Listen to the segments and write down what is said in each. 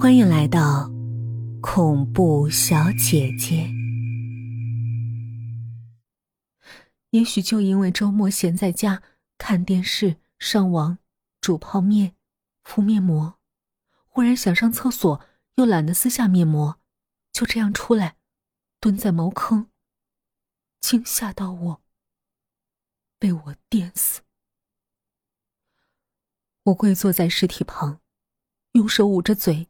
欢迎来到恐怖小姐姐。也许就因为周末闲在家看电视、上网、煮泡面、敷面膜，忽然想上厕所又懒得撕下面膜，就这样出来，蹲在茅坑，惊吓到我，被我电死。我跪坐在尸体旁，用手捂着嘴。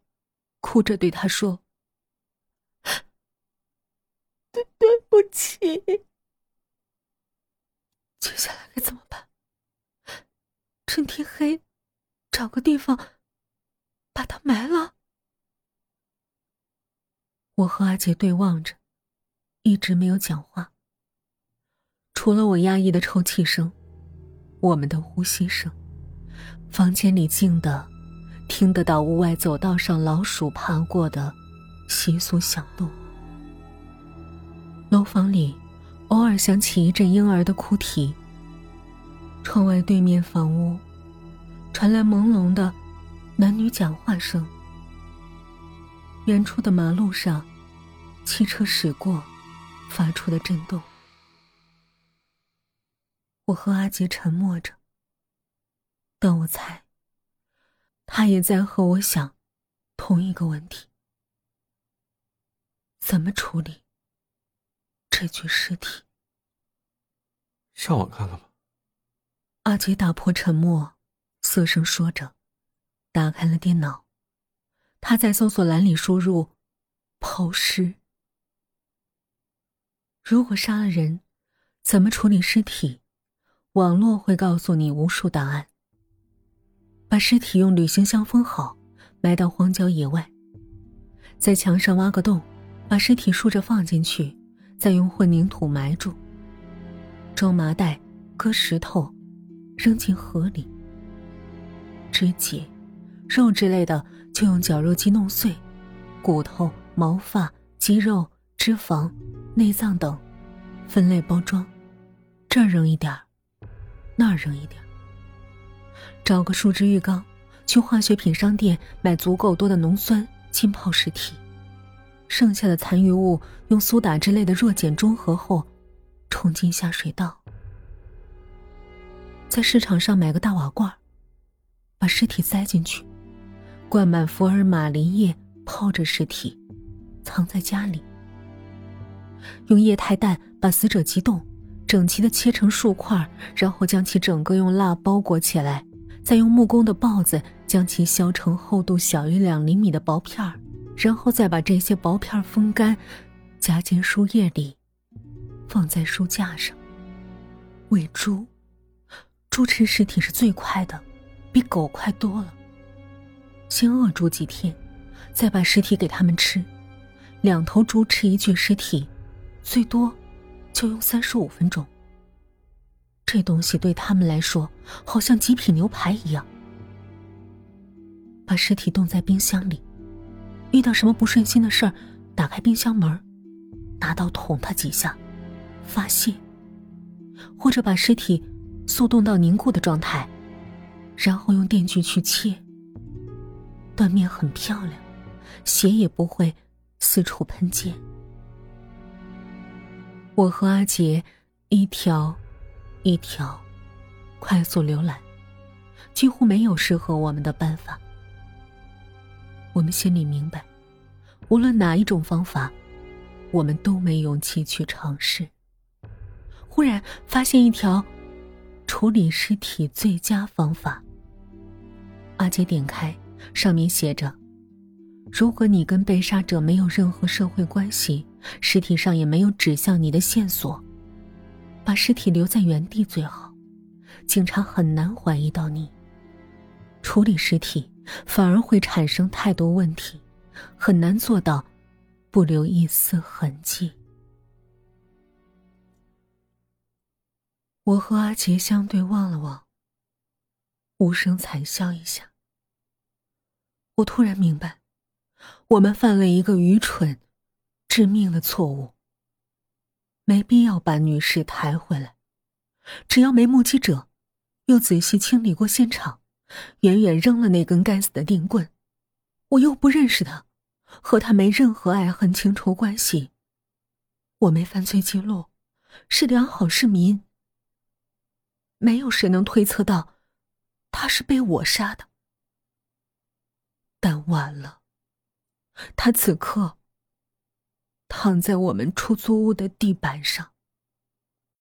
哭着对他说：“对对不起。”接下来该怎么办？趁天黑，找个地方把他埋了。我和阿杰对望着，一直没有讲话。除了我压抑的抽泣声，我们的呼吸声，房间里静的。听得到屋外走道上老鼠爬过的窸窣响动，楼房里偶尔响起一阵婴儿的哭啼。窗外对面房屋传来朦胧的男女讲话声。远处的马路上，汽车驶过发出的震动。我和阿杰沉默着，但我猜。他也在和我想同一个问题：怎么处理这具尸体？上网看看吧。阿杰打破沉默，涩声说着，打开了电脑。他在搜索栏里输入“抛尸”。如果杀了人，怎么处理尸体？网络会告诉你无数答案。把尸体用旅行箱封好，埋到荒郊野外。在墙上挖个洞，把尸体竖着放进去，再用混凝土埋住。装麻袋，搁石头，扔进河里。肢解、肉之类的就用绞肉机弄碎，骨头、毛发、肌肉、脂肪、内脏等，分类包装，这儿扔一点儿，那儿扔一点儿。找个树脂浴缸，去化学品商店买足够多的浓酸浸泡尸体，剩下的残余物用苏打之类的弱碱中和后，冲进下水道。在市场上买个大瓦罐，把尸体塞进去，灌满福尔马林液，泡着尸体，藏在家里。用液态氮把死者急冻，整齐的切成数块，然后将其整个用蜡包裹起来。再用木工的刨子将其削成厚度小于两厘米的薄片儿，然后再把这些薄片风干，夹进书页里，放在书架上。喂猪，猪吃尸体是最快的，比狗快多了。先饿猪几天，再把尸体给他们吃。两头猪吃一具尸体，最多就用三十五分钟。这东西对他们来说，好像极品牛排一样。把尸体冻在冰箱里，遇到什么不顺心的事儿，打开冰箱门，拿刀捅他几下，发泄；或者把尸体速冻到凝固的状态，然后用电锯去切。断面很漂亮，血也不会四处喷溅。我和阿杰一条。一条，快速浏览，几乎没有适合我们的办法。我们心里明白，无论哪一种方法，我们都没勇气去尝试。忽然发现一条处理尸体最佳方法。阿杰点开，上面写着：“如果你跟被杀者没有任何社会关系，尸体上也没有指向你的线索。”把尸体留在原地最好，警察很难怀疑到你。处理尸体反而会产生太多问题，很难做到不留一丝痕迹。我和阿杰相对望了望，无声惨笑一下。我突然明白，我们犯了一个愚蠢、致命的错误。没必要把女士抬回来，只要没目击者，又仔细清理过现场，远远扔了那根该死的电棍，我又不认识他，和他没任何爱恨情仇关系。我没犯罪记录，是良好市民。没有谁能推测到，他是被我杀的。但晚了，他此刻躺在我们出租屋的地板上。